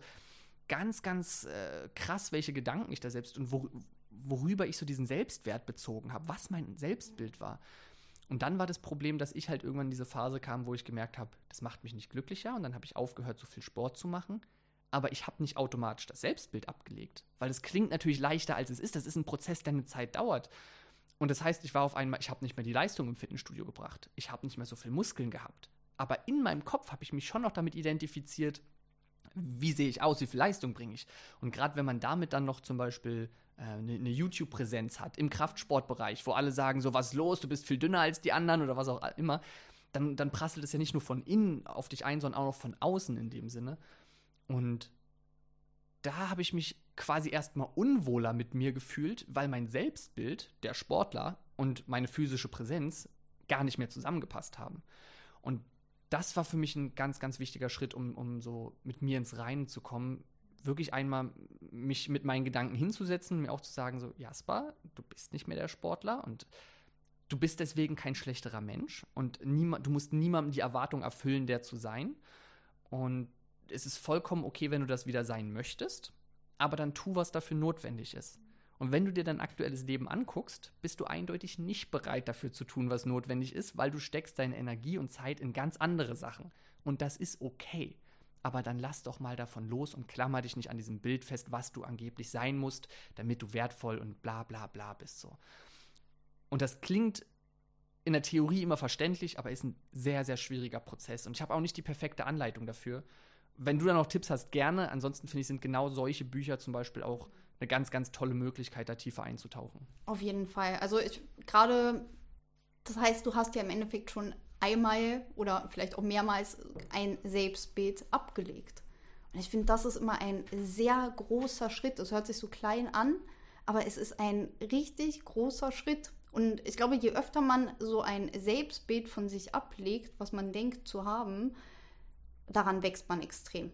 ganz, ganz äh, krass, welche Gedanken ich da selbst und wor worüber ich so diesen Selbstwert bezogen habe, was mein Selbstbild war. Und dann war das Problem, dass ich halt irgendwann in diese Phase kam, wo ich gemerkt habe, das macht mich nicht glücklicher. Und dann habe ich aufgehört, so viel Sport zu machen. Aber ich habe nicht automatisch das Selbstbild abgelegt. Weil es klingt natürlich leichter, als es ist. Das ist ein Prozess, der eine Zeit dauert. Und das heißt, ich war auf einmal, ich habe nicht mehr die Leistung im Fitnessstudio gebracht. Ich habe nicht mehr so viel Muskeln gehabt. Aber in meinem Kopf habe ich mich schon noch damit identifiziert, wie sehe ich aus, wie viel Leistung bringe ich. Und gerade wenn man damit dann noch zum Beispiel eine, eine YouTube-Präsenz hat im Kraftsportbereich, wo alle sagen, so was ist los, du bist viel dünner als die anderen oder was auch immer, dann, dann prasselt es ja nicht nur von innen auf dich ein, sondern auch noch von außen in dem Sinne. Und da habe ich mich quasi erstmal unwohler mit mir gefühlt, weil mein Selbstbild, der Sportler und meine physische Präsenz gar nicht mehr zusammengepasst haben. Und das war für mich ein ganz, ganz wichtiger Schritt, um, um so mit mir ins Reinen zu kommen. wirklich einmal mich mit meinen Gedanken hinzusetzen, mir auch zu sagen, so, Jasper, du bist nicht mehr der Sportler und du bist deswegen kein schlechterer Mensch und niemand, du musst niemandem die Erwartung erfüllen, der zu sein. Und es ist vollkommen okay, wenn du das wieder sein möchtest, aber dann tu, was dafür notwendig ist. Und wenn du dir dein aktuelles Leben anguckst, bist du eindeutig nicht bereit dafür zu tun, was notwendig ist, weil du steckst deine Energie und Zeit in ganz andere Sachen. Und das ist okay. Aber dann lass doch mal davon los und klammer dich nicht an diesem Bild fest, was du angeblich sein musst, damit du wertvoll und bla bla bla bist so. Und das klingt in der Theorie immer verständlich, aber ist ein sehr, sehr schwieriger Prozess. Und ich habe auch nicht die perfekte Anleitung dafür. Wenn du da noch Tipps hast, gerne. Ansonsten finde ich, sind genau solche Bücher zum Beispiel auch eine ganz, ganz tolle Möglichkeit, da tiefer einzutauchen. Auf jeden Fall. Also ich gerade, das heißt, du hast ja im Endeffekt schon einmal oder vielleicht auch mehrmals ein Selbstbild abgelegt. Und ich finde, das ist immer ein sehr großer Schritt. Es hört sich so klein an, aber es ist ein richtig großer Schritt. Und ich glaube, je öfter man so ein Selbstbild von sich ablegt, was man denkt zu haben, daran wächst man extrem.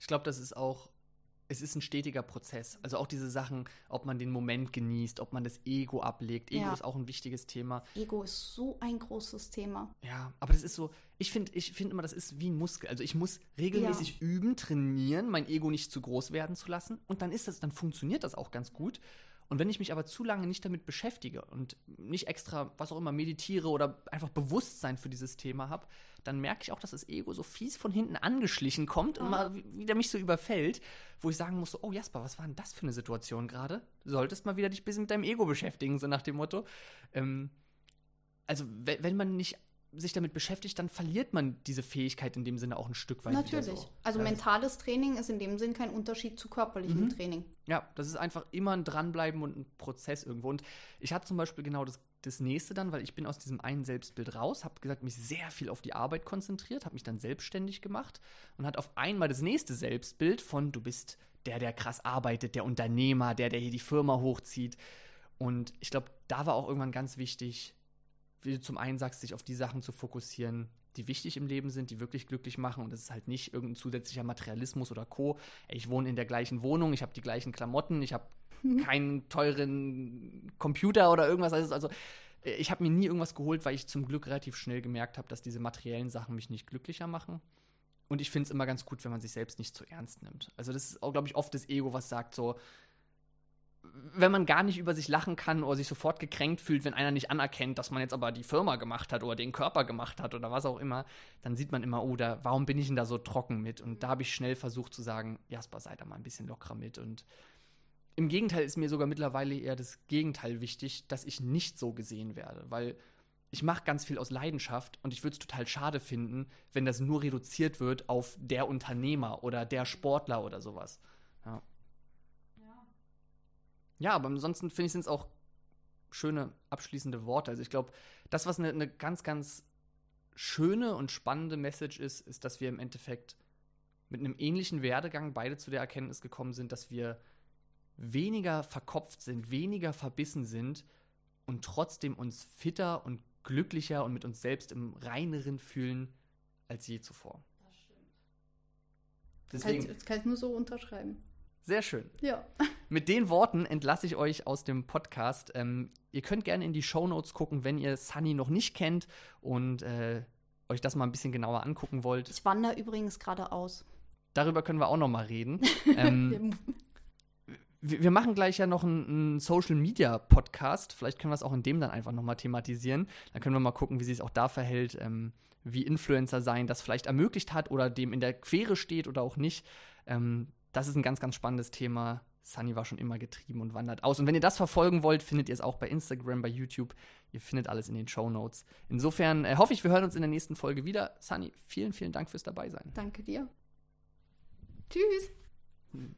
Ich glaube, das ist auch es ist ein stetiger Prozess. Also auch diese Sachen, ob man den Moment genießt, ob man das Ego ablegt. Ego ja. ist auch ein wichtiges Thema. Ego ist so ein großes Thema. Ja, aber das ist so, ich finde ich find immer, das ist wie ein Muskel. Also ich muss regelmäßig ja. üben, trainieren, mein Ego nicht zu groß werden zu lassen. Und dann ist das, dann funktioniert das auch ganz gut. Und wenn ich mich aber zu lange nicht damit beschäftige und nicht extra, was auch immer, meditiere oder einfach Bewusstsein für dieses Thema habe, dann merke ich auch, dass das Ego so fies von hinten angeschlichen kommt und mal wieder mich so überfällt, wo ich sagen muss, oh Jasper, was war denn das für eine Situation gerade? Du solltest mal wieder dich ein bisschen mit deinem Ego beschäftigen, so nach dem Motto. Ähm, also wenn man nicht sich damit beschäftigt, dann verliert man diese Fähigkeit in dem Sinne auch ein Stück weit. Natürlich. So. Also ja. mentales Training ist in dem Sinn kein Unterschied zu körperlichem mhm. Training. Ja, das ist einfach immer ein Dranbleiben und ein Prozess irgendwo. Und ich hatte zum Beispiel genau das, das nächste dann, weil ich bin aus diesem einen Selbstbild raus, habe gesagt, mich sehr viel auf die Arbeit konzentriert, habe mich dann selbstständig gemacht und hat auf einmal das nächste Selbstbild von du bist der, der krass arbeitet, der Unternehmer, der, der hier die Firma hochzieht. Und ich glaube, da war auch irgendwann ganz wichtig, wie du zum einen sagst, sich auf die Sachen zu fokussieren, die wichtig im Leben sind, die wirklich glücklich machen. Und das ist halt nicht irgendein zusätzlicher Materialismus oder Co. Ich wohne in der gleichen Wohnung, ich habe die gleichen Klamotten, ich habe mhm. keinen teuren Computer oder irgendwas. Also, also ich habe mir nie irgendwas geholt, weil ich zum Glück relativ schnell gemerkt habe, dass diese materiellen Sachen mich nicht glücklicher machen. Und ich finde es immer ganz gut, wenn man sich selbst nicht zu ernst nimmt. Also das ist auch, glaube ich, oft das Ego, was sagt so, wenn man gar nicht über sich lachen kann oder sich sofort gekränkt fühlt, wenn einer nicht anerkennt, dass man jetzt aber die Firma gemacht hat oder den Körper gemacht hat oder was auch immer, dann sieht man immer, oh, da, warum bin ich denn da so trocken mit? Und da habe ich schnell versucht zu sagen, Jasper, sei da mal ein bisschen lockerer mit. Und im Gegenteil ist mir sogar mittlerweile eher das Gegenteil wichtig, dass ich nicht so gesehen werde, weil ich mache ganz viel aus Leidenschaft und ich würde es total schade finden, wenn das nur reduziert wird auf der Unternehmer oder der Sportler oder sowas. Ja. Aber ansonsten finde ich, sind es auch schöne abschließende Worte. Also ich glaube, das, was eine ne ganz, ganz schöne und spannende Message ist, ist, dass wir im Endeffekt mit einem ähnlichen Werdegang beide zu der Erkenntnis gekommen sind, dass wir weniger verkopft sind, weniger verbissen sind und trotzdem uns fitter und glücklicher und mit uns selbst im reineren fühlen als je zuvor. Das stimmt. Deswegen, das kann ich nur so unterschreiben. Sehr schön. Ja. Mit den Worten entlasse ich euch aus dem Podcast. Ähm, ihr könnt gerne in die Show Notes gucken, wenn ihr Sunny noch nicht kennt und äh, euch das mal ein bisschen genauer angucken wollt. Ich wandere übrigens gerade aus. Darüber können wir auch noch mal reden. ähm, wir, machen gleich ja noch einen, einen, Social Media Podcast. Vielleicht können wir es auch in dem dann einfach noch mal thematisieren. Dann können wir mal gucken, wie sich es auch da verhält, ähm, wie Influencer sein das vielleicht ermöglicht hat oder dem in der Quere steht oder auch nicht. Ähm, das ist ein ganz, ganz spannendes Thema. Sunny war schon immer getrieben und wandert aus. Und wenn ihr das verfolgen wollt, findet ihr es auch bei Instagram, bei YouTube. Ihr findet alles in den Show Notes. Insofern äh, hoffe ich, wir hören uns in der nächsten Folge wieder. Sunny, vielen, vielen Dank fürs Dabeisein. Danke dir. Tschüss. Hm.